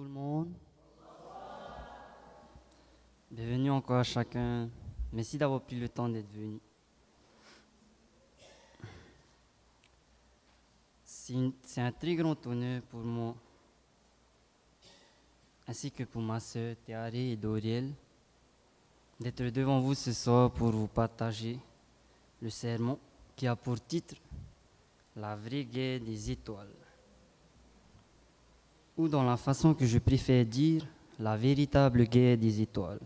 Tout. Bienvenue encore à chacun. Merci d'avoir pris le temps d'être venu. C'est un très grand honneur pour moi, ainsi que pour ma sœur Théaré et Doriel, d'être devant vous ce soir pour vous partager le sermon qui a pour titre La vraie guerre des étoiles ou dans la façon que je préfère dire, la véritable guerre des étoiles.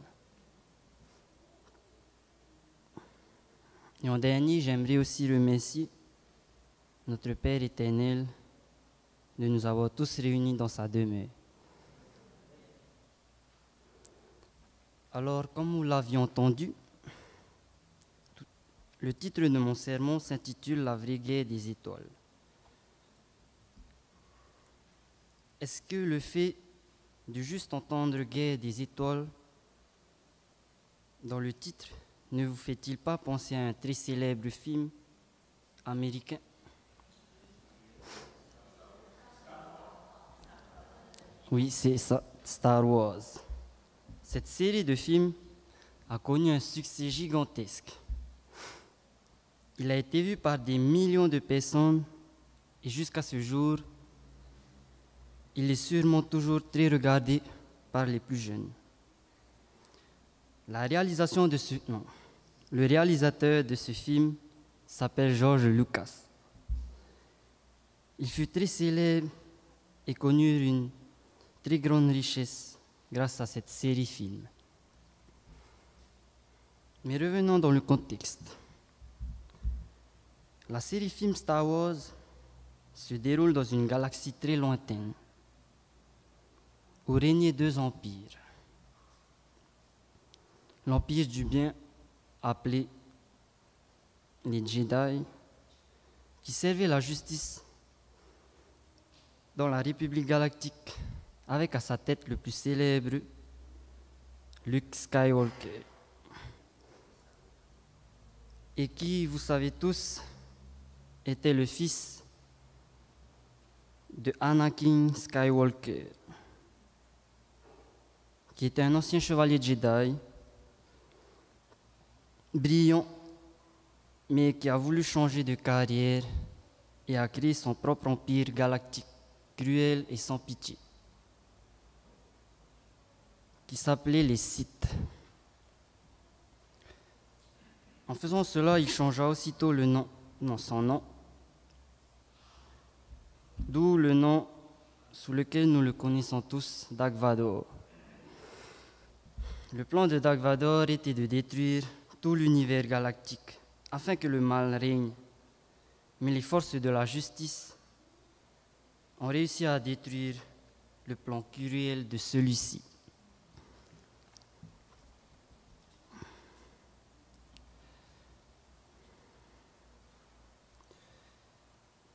Et en dernier, j'aimerais aussi remercier notre Père éternel de nous avoir tous réunis dans sa demeure. Alors, comme vous l'aviez entendu, le titre de mon sermon s'intitule La vraie guerre des étoiles. Est-ce que le fait de juste entendre guerre des étoiles dans le titre ne vous fait-il pas penser à un très célèbre film américain? Oui, c'est Star Wars. Cette série de films a connu un succès gigantesque. Il a été vu par des millions de personnes et jusqu'à ce jour, il est sûrement toujours très regardé par les plus jeunes. La réalisation de ce non, le réalisateur de ce film s'appelle George Lucas. Il fut très célèbre et connut une très grande richesse grâce à cette série film. Mais revenons dans le contexte. La série film Star Wars se déroule dans une galaxie très lointaine où régnaient deux empires. L'empire du bien, appelé les Jedi, qui servait la justice dans la République galactique, avec à sa tête le plus célèbre, Luke Skywalker, et qui, vous savez tous, était le fils de Anakin Skywalker qui était un ancien chevalier Jedi, brillant, mais qui a voulu changer de carrière et a créé son propre empire galactique, cruel et sans pitié, qui s'appelait les Sith. En faisant cela, il changea aussitôt le nom, non, son nom, d'où le nom sous lequel nous le connaissons tous, Dark Vador. Le plan de Dark Vador était de détruire tout l'univers galactique afin que le mal règne. Mais les forces de la justice ont réussi à détruire le plan cruel de celui-ci.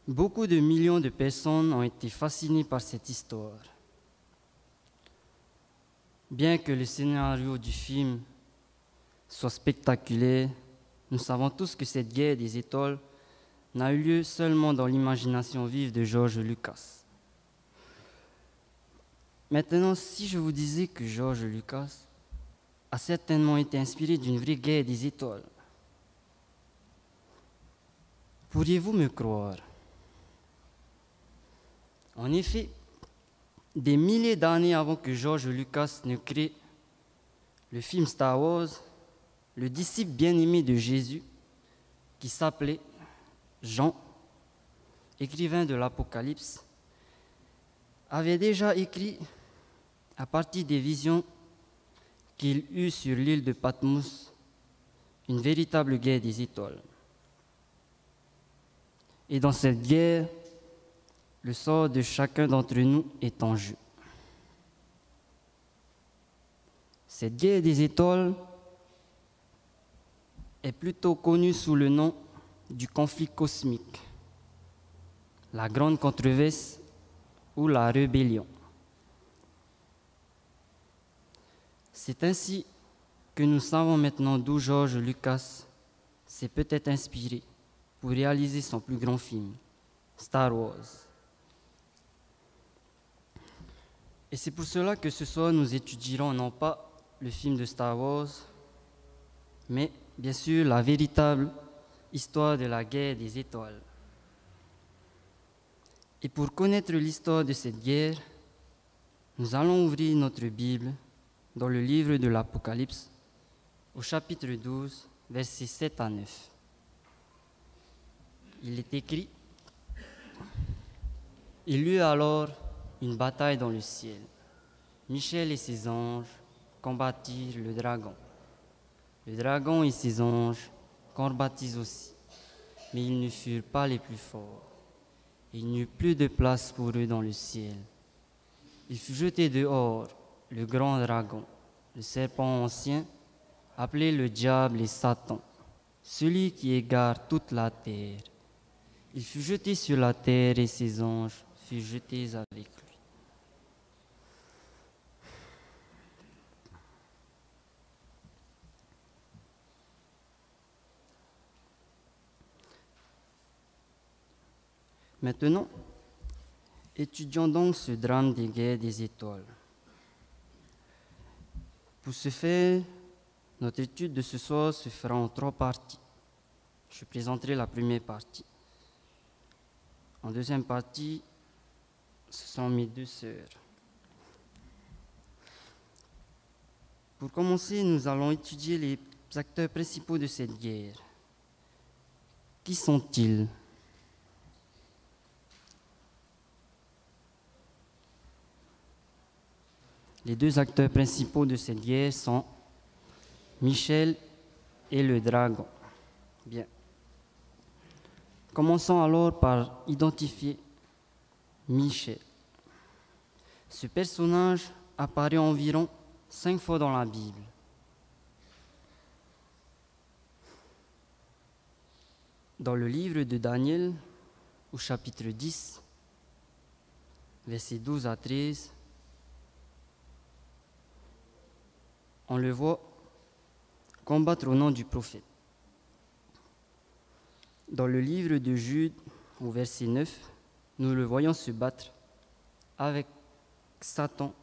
Beaucoup de millions de personnes ont été fascinées par cette histoire. Bien que le scénario du film soit spectaculaire, nous savons tous que cette guerre des étoiles n'a eu lieu seulement dans l'imagination vive de George Lucas. Maintenant, si je vous disais que George Lucas a certainement été inspiré d'une vraie guerre des étoiles, pourriez-vous me croire? En effet, des milliers d'années avant que George Lucas ne crée le film Star Wars, le disciple bien-aimé de Jésus, qui s'appelait Jean, écrivain de l'Apocalypse, avait déjà écrit à partir des visions qu'il eut sur l'île de Patmos une véritable guerre des étoiles. Et dans cette guerre, le sort de chacun d'entre nous est en jeu. Cette guerre des étoiles est plutôt connue sous le nom du conflit cosmique, la grande controverse ou la rébellion. C'est ainsi que nous savons maintenant d'où George Lucas s'est peut-être inspiré pour réaliser son plus grand film, Star Wars. Et c'est pour cela que ce soir nous étudierons non pas le film de Star Wars, mais bien sûr la véritable histoire de la guerre des étoiles. Et pour connaître l'histoire de cette guerre, nous allons ouvrir notre Bible dans le livre de l'Apocalypse au chapitre 12, versets 7 à 9. Il est écrit, Il eut alors une bataille dans le ciel. Michel et ses anges combattirent le dragon. Le dragon et ses anges combattirent aussi, mais ils ne furent pas les plus forts. Il n'y eut plus de place pour eux dans le ciel. Il fut jeté dehors, le grand dragon, le serpent ancien, appelé le diable et Satan, celui qui égare toute la terre. Il fut jeté sur la terre et ses anges furent jetés avec lui. Maintenant, étudions donc ce drame des guerres des étoiles. Pour ce faire, notre étude de ce soir se fera en trois parties. Je présenterai la première partie. En deuxième partie, ce sont mes deux sœurs. Pour commencer, nous allons étudier les acteurs principaux de cette guerre. Qui sont-ils? Les deux acteurs principaux de cette guerre sont Michel et le dragon. Bien. Commençons alors par identifier Michel. Ce personnage apparaît environ cinq fois dans la Bible. Dans le livre de Daniel, au chapitre 10, versets 12 à 13, on le voit combattre au nom du prophète. Dans le livre de Jude, au verset 9, nous le voyons se battre avec Satan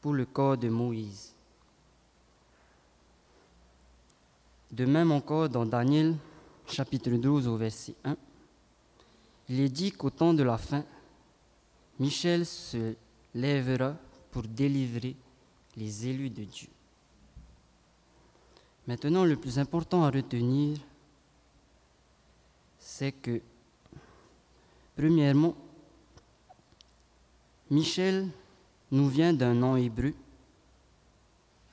pour le corps de Moïse. De même encore dans Daniel, chapitre 12, au verset 1, il est dit qu'au temps de la fin, Michel se lèvera pour délivrer les élus de Dieu. Maintenant, le plus important à retenir, c'est que, premièrement, Michel nous vient d'un nom hébreu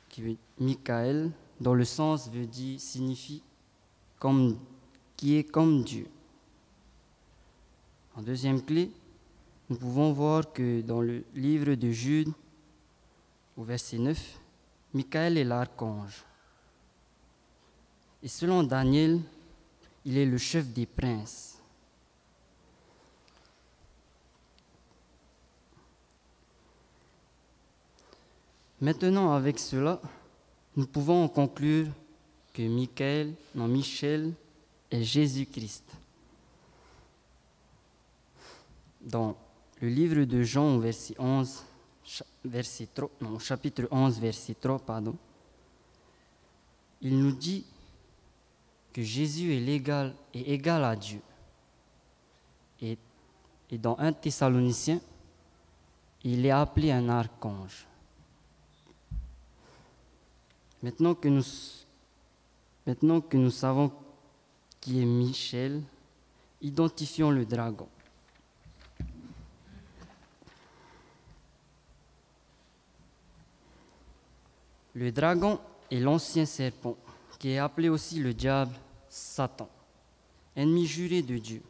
qui veut Michael, dont le sens veut dire, signifie comme, qui est comme Dieu. En deuxième clé, nous pouvons voir que dans le livre de Jude, au verset 9, Michael est l'archange. Et selon Daniel, il est le chef des princes. Maintenant, avec cela, nous pouvons conclure que Michael, non Michel, est Jésus-Christ. Dans le livre de Jean, verset 11, verset 3, non, chapitre 11, verset 3, pardon, il nous dit que Jésus est légal et égal à Dieu. Et, dans 1 Thessalonicien, il est appelé un archange. Maintenant que nous savons qui est Michel, identifions le dragon. Le dragon est l'ancien serpent qui est appelé aussi le diable, Satan, ennemi juré de Dieu.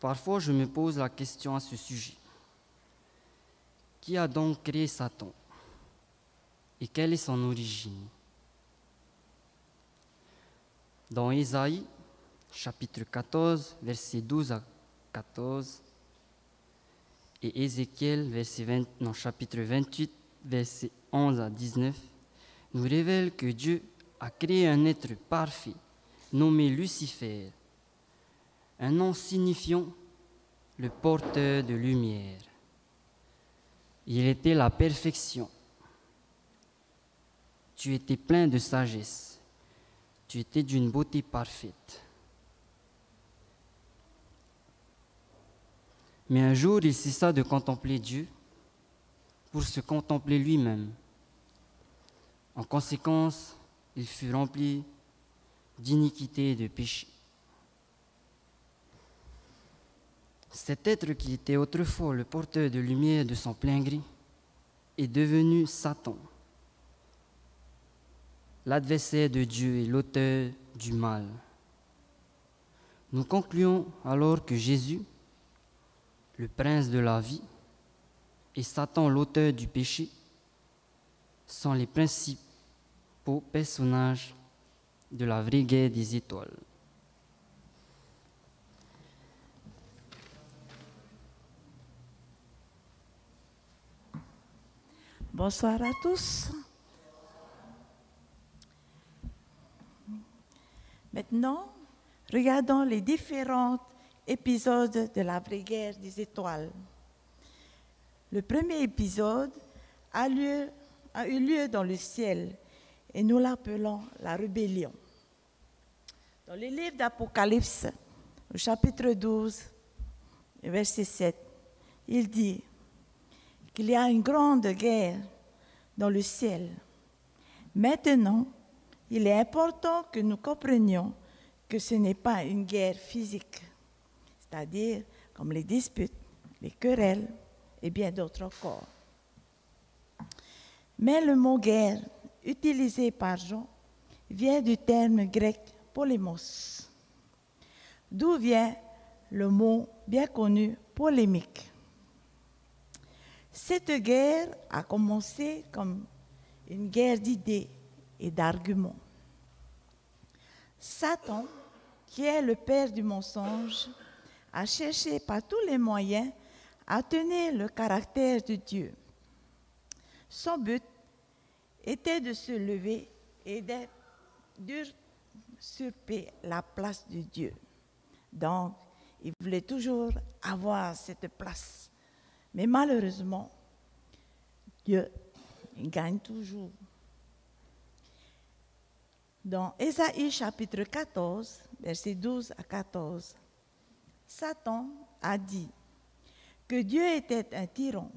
Parfois, je me pose la question à ce sujet. Qui a donc créé Satan? Et quelle est son origine? Dans Ésaïe, chapitre 14, versets 12 à 14, et Ézéchiel, verset 20, non, chapitre 28, verset 11 à 19, nous révèle que Dieu a créé un être parfait nommé Lucifer, un nom signifiant le porteur de lumière. Il était la perfection. Tu étais plein de sagesse. Tu étais d'une beauté parfaite. Mais un jour, il cessa de contempler Dieu pour se contempler lui-même. En conséquence, il fut rempli d'iniquité et de péché. Cet être qui était autrefois le porteur de lumière de son plein gris est devenu Satan, l'adversaire de Dieu et l'auteur du mal. Nous concluons alors que Jésus, le prince de la vie, et Satan, l'auteur du péché, sont les principaux personnages de la vraie guerre des étoiles. Bonsoir à tous. Maintenant, regardons les différents épisodes de la vraie guerre des étoiles. Le premier épisode a, eu lieu dans le ciel et nous l'appelons la rébellion. Dans le livre d'Apocalypse, au chapitre 12, verset 7, il dit qu'il y a une grande guerre dans le ciel. Maintenant, il est important que nous comprenions que ce n'est pas une guerre physique, c'est-à-dire comme les disputes, les querelles et bien d'autres encore. Mais le mot guerre utilisé par Jean vient du terme grec polémos, d'où vient le mot bien connu polémique. Cette guerre a commencé comme une guerre d'idées et d'arguments. Satan, qui est le père du mensonge, a cherché par tous les moyens à tenir le caractère de Dieu. Son but était de se lever et d'usurper la place de Dieu. Donc, il voulait toujours avoir cette place. Mais malheureusement, Dieu gagne toujours. Dans Ésaïe chapitre 14, versets 12 à 14, Satan a dit que Dieu était un tyran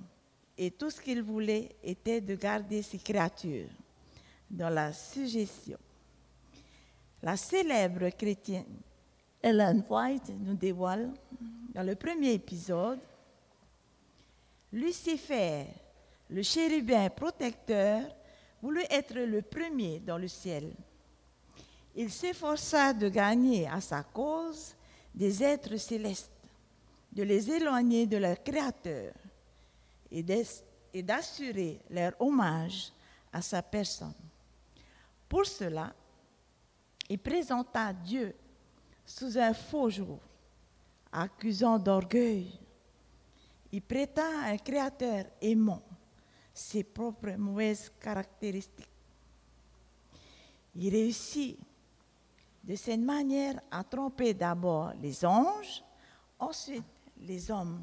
et tout ce qu'il voulait était de garder ses créatures dans la suggestion. La célèbre chrétienne Ellen White nous dévoile dans le premier épisode Lucifer, le chérubin protecteur, voulut être le premier dans le ciel. Il s'efforça de gagner à sa cause des êtres célestes, de les éloigner de leur Créateur et d'assurer leur hommage à sa personne. Pour cela, il présenta Dieu sous un faux jour, accusant d'orgueil. Il prêta à un créateur aimant ses propres mauvaises caractéristiques. Il réussit de cette manière à tromper d'abord les anges, ensuite les hommes.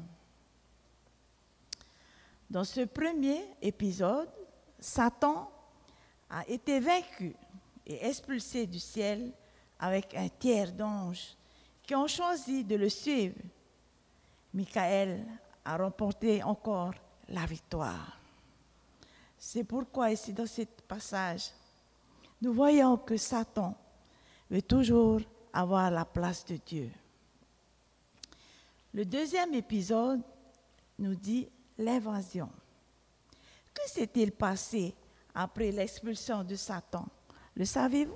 Dans ce premier épisode, Satan a été vaincu et expulsé du ciel avec un tiers d'anges qui ont choisi de le suivre. Michael a remporté encore la victoire. C'est pourquoi ici dans ce passage, nous voyons que Satan veut toujours avoir la place de Dieu. Le deuxième épisode nous dit l'invasion. Que s'est-il passé après l'expulsion de Satan? Le savez-vous?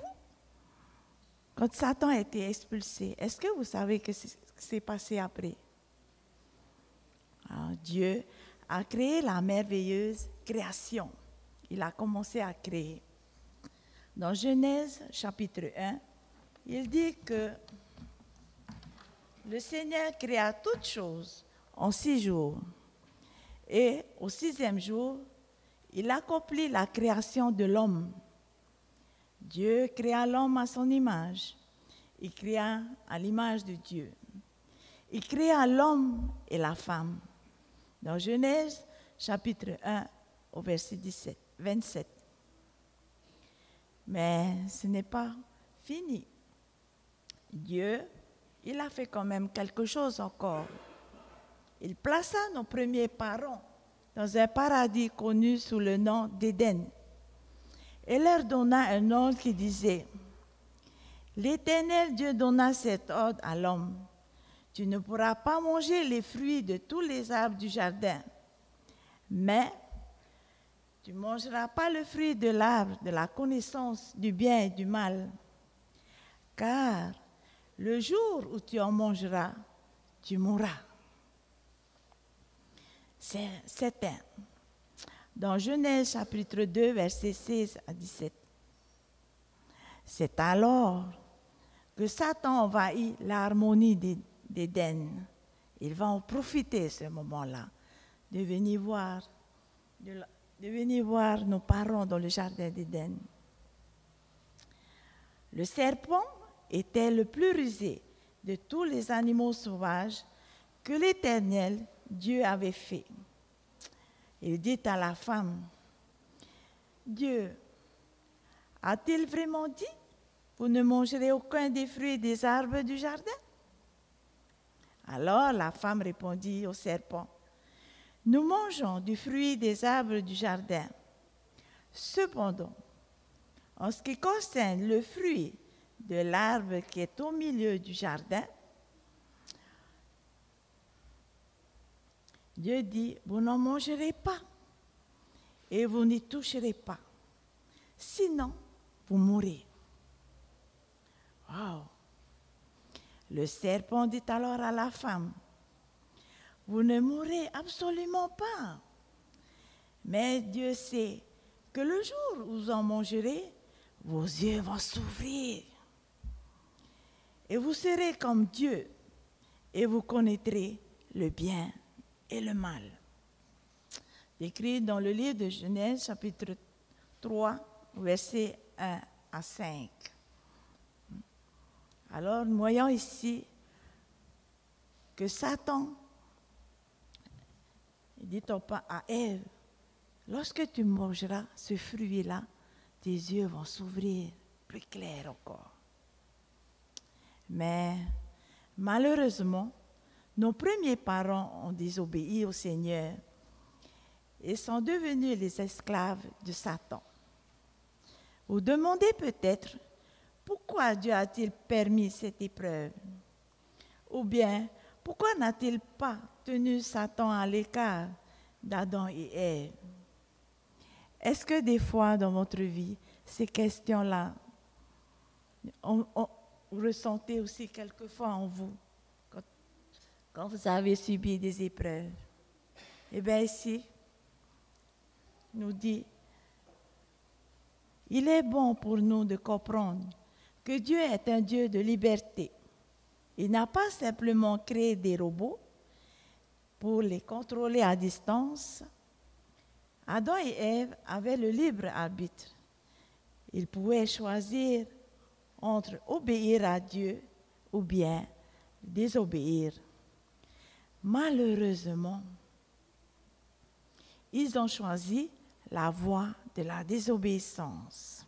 Quand Satan a été expulsé, est-ce que vous savez qui s'est passé après? Ah, Dieu a créé la merveilleuse création. Il a commencé à créer. Dans Genèse chapitre 1, il dit que le Seigneur créa toutes choses en six jours. Et au sixième jour, il accomplit la création de l'homme. Dieu créa l'homme à son image. Il créa à l'image de Dieu. il créa l'homme et la femme. Dans Genèse chapitre 1 au verset 17, 27. Mais ce n'est pas fini. Dieu, il a fait quand même quelque chose encore. Il plaça nos premiers parents dans un paradis connu sous le nom d'Éden et leur donna un ordre qui disait, L'Éternel Dieu donna cet ordre à l'homme. Tu ne pourras pas manger les fruits de tous les arbres du jardin, mais tu ne mangeras pas le fruit de l'arbre de la connaissance du bien et du mal, car le jour où tu en mangeras, tu mourras. C'est certain. Dans Genèse chapitre 2, versets 16 à 17. C'est alors que Satan envahit l'harmonie d'Éden. Il va en profiter ce moment-là de venir voir, de, venir voir nos parents dans le jardin d'Éden. Le serpent était le plus rusé de tous les animaux sauvages que l'Éternel Dieu avait fait. Il dit à la femme, Dieu a-t-il vraiment dit, vous ne mangerez aucun des fruits des arbres du jardin? Alors la femme répondit au serpent, nous mangeons du fruit des arbres du jardin. Cependant, en ce qui concerne le fruit de l'arbre qui est au milieu du jardin, Dieu dit, vous n'en mangerez pas et vous n'y toucherez pas. Sinon, vous mourrez. Wow. Le serpent dit alors à la femme, vous ne mourrez absolument pas. Mais Dieu sait que le jour où vous en mangerez, vos yeux vont s'ouvrir. Et vous serez comme Dieu et vous connaîtrez le bien et le mal. Écrit dans le livre de Genèse, chapitre 3, versets 1 à 5. Alors, nous voyons ici que Satan dit pas à Ève, lorsque tu mangeras ce fruit-là, tes yeux vont s'ouvrir plus clairs encore. Mais malheureusement, nos premiers parents ont désobéi au Seigneur et sont devenus les esclaves de Satan. Vous demandez peut-être pourquoi Dieu a-t-il permis cette épreuve? Ou bien pourquoi n'a-t-il pas tenu Satan à l'écart d'Adam et Ève? Est-ce que des fois dans votre vie, ces questions-là, vous ressentez aussi quelquefois en vous quand vous avez subi des épreuves. Eh bien ici, nous dit, il est bon pour nous de comprendre que Dieu est un Dieu de liberté. Il n'a pas simplement créé des robots pour les contrôler à distance. Adam et Ève avaient le libre arbitre. Ils pouvaient choisir entre obéir à Dieu ou bien désobéir. Malheureusement, ils ont choisi la voie de la désobéissance.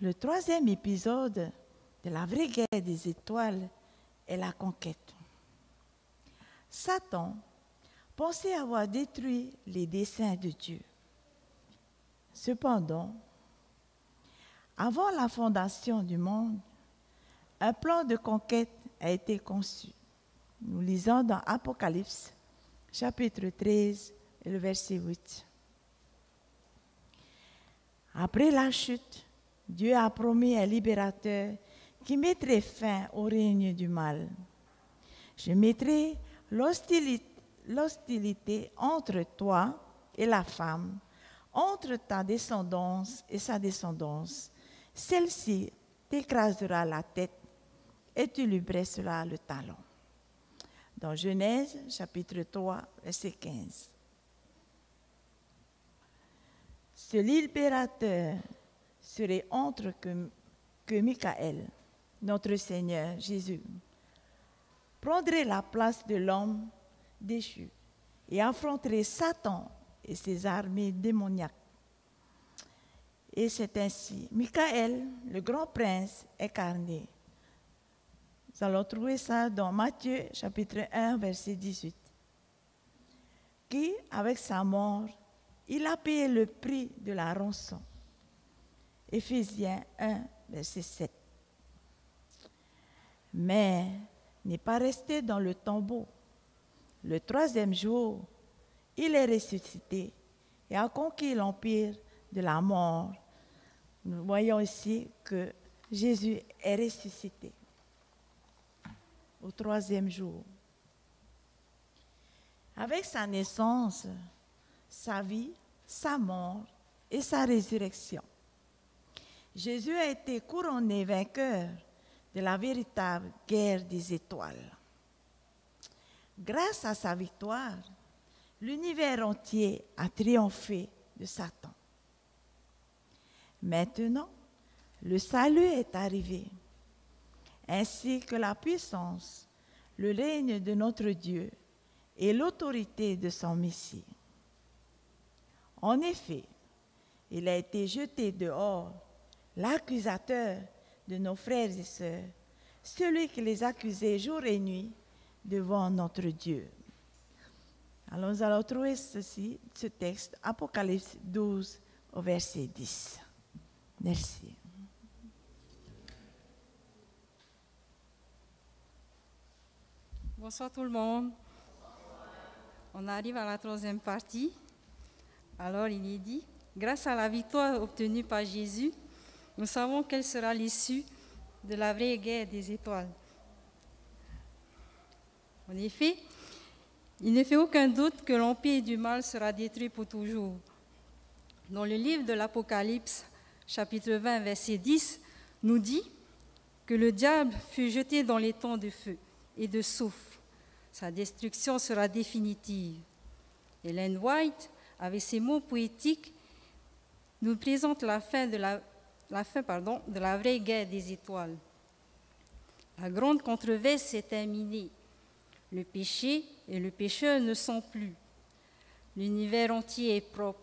Le troisième épisode de la vraie guerre des étoiles est la conquête. Satan pensait avoir détruit les desseins de Dieu. Cependant, avant la fondation du monde, un plan de conquête a été conçu. Nous lisons dans Apocalypse, chapitre 13, et le verset 8. Après la chute, Dieu a promis un libérateur qui mettrait fin au règne du mal. Je mettrai l'hostilité entre toi et la femme, entre ta descendance et sa descendance. Celle-ci t'écrasera la tête et tu lui bresseras le talon. Dans Genèse chapitre 3, verset 15. Ce libérateur serait que, que Michael, notre Seigneur Jésus, prendrait la place de l'homme déchu et affronterait Satan et ses armées démoniaques. Et c'est ainsi, Michael, le grand prince, incarné. Nous allons trouver ça dans Matthieu chapitre 1, verset 18. Qui, avec sa mort, il a payé le prix de la rançon. Éphésiens 1, verset 7. Mais n'est pas resté dans le tombeau. Le troisième jour, il est ressuscité et a conquis l'empire de la mort. Nous voyons ici que Jésus est ressuscité au troisième jour. Avec sa naissance, sa vie, sa mort et sa résurrection, Jésus a été couronné vainqueur de la véritable guerre des étoiles. Grâce à sa victoire, l'univers entier a triomphé de Satan. Maintenant, le salut est arrivé, ainsi que la puissance, le règne de notre Dieu et l'autorité de son Messie. En effet, il a été jeté dehors, l'accusateur de nos frères et sœurs, celui qui les accusait jour et nuit devant notre Dieu. Alors nous allons trouver ceci, ce texte, Apocalypse 12 au verset 10. Merci. Bonsoir tout le monde. On arrive à la troisième partie. Alors il est dit, grâce à la victoire obtenue par Jésus, nous savons quelle sera l'issue de la vraie guerre des étoiles. En effet, il ne fait aucun doute que l'empire du mal sera détruit pour toujours. Dans le livre de l'Apocalypse, chapitre 20, verset 10, nous dit que le diable fut jeté dans les temps de feu et de souffle. Sa destruction sera définitive. Hélène White, avec ses mots poétiques, nous présente la fin de la, vraie guerre des étoiles. La grande controverse s'est terminée. Le péché et le pécheur ne sont plus. L'univers entier est propre.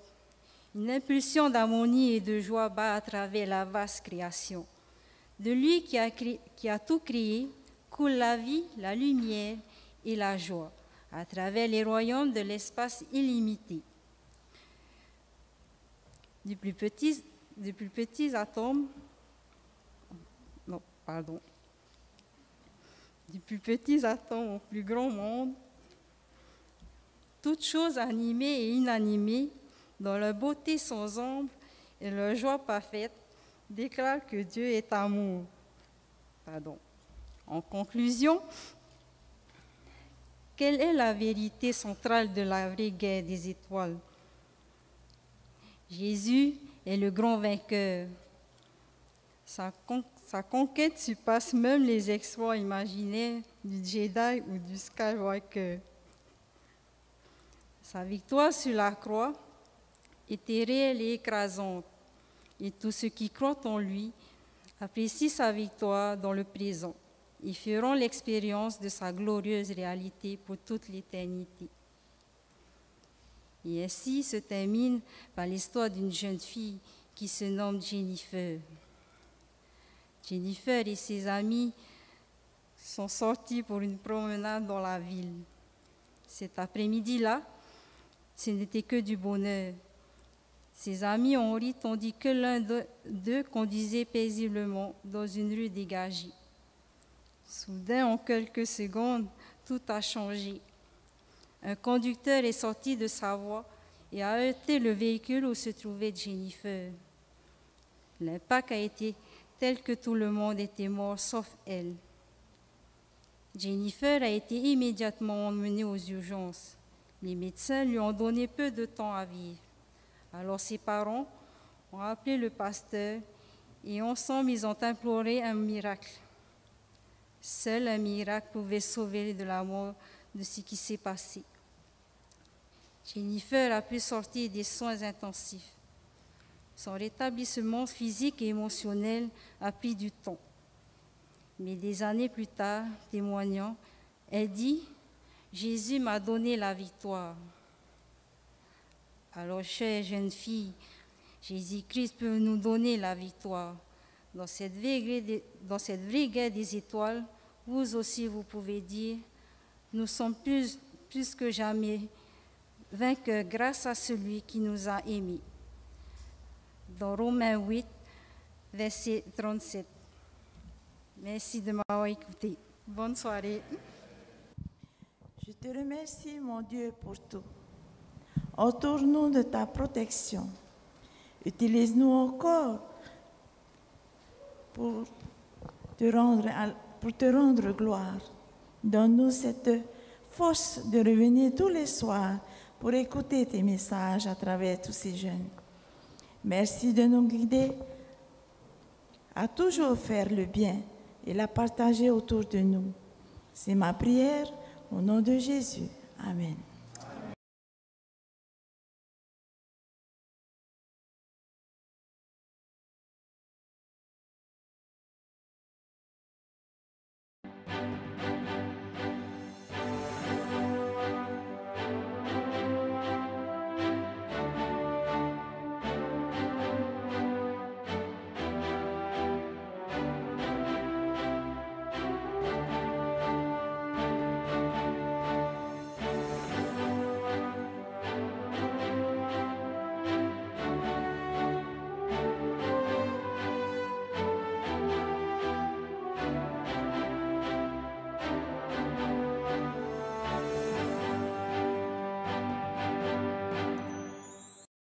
Une impulsion d'harmonie et de joie bat à travers la vaste création. De lui qui a, tout créé coule la vie, la lumière et la joie à travers les royaumes de l'espace illimité. Du plus petit, du plus petits atomes, non, pardon, du plus petits atomes au plus grand monde, toutes choses animées et inanimées, dans leur beauté sans ombre et leur joie parfaite, déclarent que Dieu est amour. Pardon. En conclusion, quelle est la vérité centrale de la vraie guerre des étoiles? Jésus est le grand vainqueur. Sa, conquête surpasse même les exploits imaginaires du Jedi ou du Skywalker. Sa victoire sur la croix était réelle et écrasante, et tous ceux qui croient en lui apprécient sa victoire dans le présent et feront l'expérience de sa glorieuse réalité pour toute l'éternité. Et ainsi se termine par l'histoire d'une jeune fille qui se nomme Jennifer. Jennifer et ses amis sont sortis pour une promenade dans la ville. Cet après-midi-là, ce n'était que du bonheur. Ses amis ont ri tandis que l'un d'eux conduisait paisiblement dans une rue dégagée. Soudain, en quelques secondes, tout a changé. Un conducteur est sorti de sa voie et a heurté le véhicule où se trouvait Jennifer. L'impact a été tel que tout le monde était mort sauf elle. Jennifer a été immédiatement emmenée aux urgences. Les médecins lui ont donné peu de temps à vivre. Alors ses parents ont appelé le pasteur et ensemble ils ont imploré un miracle. Seul un miracle pouvait sauver de la mort de ce qui s'est passé. Jennifer a pu sortir des soins intensifs. Son rétablissement physique et émotionnel a pris du temps. mais des années plus tard, témoignant, elle dit, Jésus m'a donné la victoire. Alors, chère jeune fille, Jésus-Christ peut nous donner la victoire. Dans cette, vraie, dans cette guerre des étoiles, vous aussi, vous pouvez dire, nous sommes plus, plus que jamais vainqueurs grâce à celui qui nous a aimés. Dans Romains 8, verset 37. Merci de m'avoir écouté. Bonne soirée. Je te remercie, mon Dieu, pour tout. Entoure-nous de ta protection. Utilise-nous encore pour te rendre, pour te rendre gloire. Donne-nous cette force de revenir tous les soirs pour écouter tes messages à travers tous ces jeunes. Merci de nous guider à toujours faire le bien et la partager autour de nous. C'est ma prière au nom de Jésus. Amen.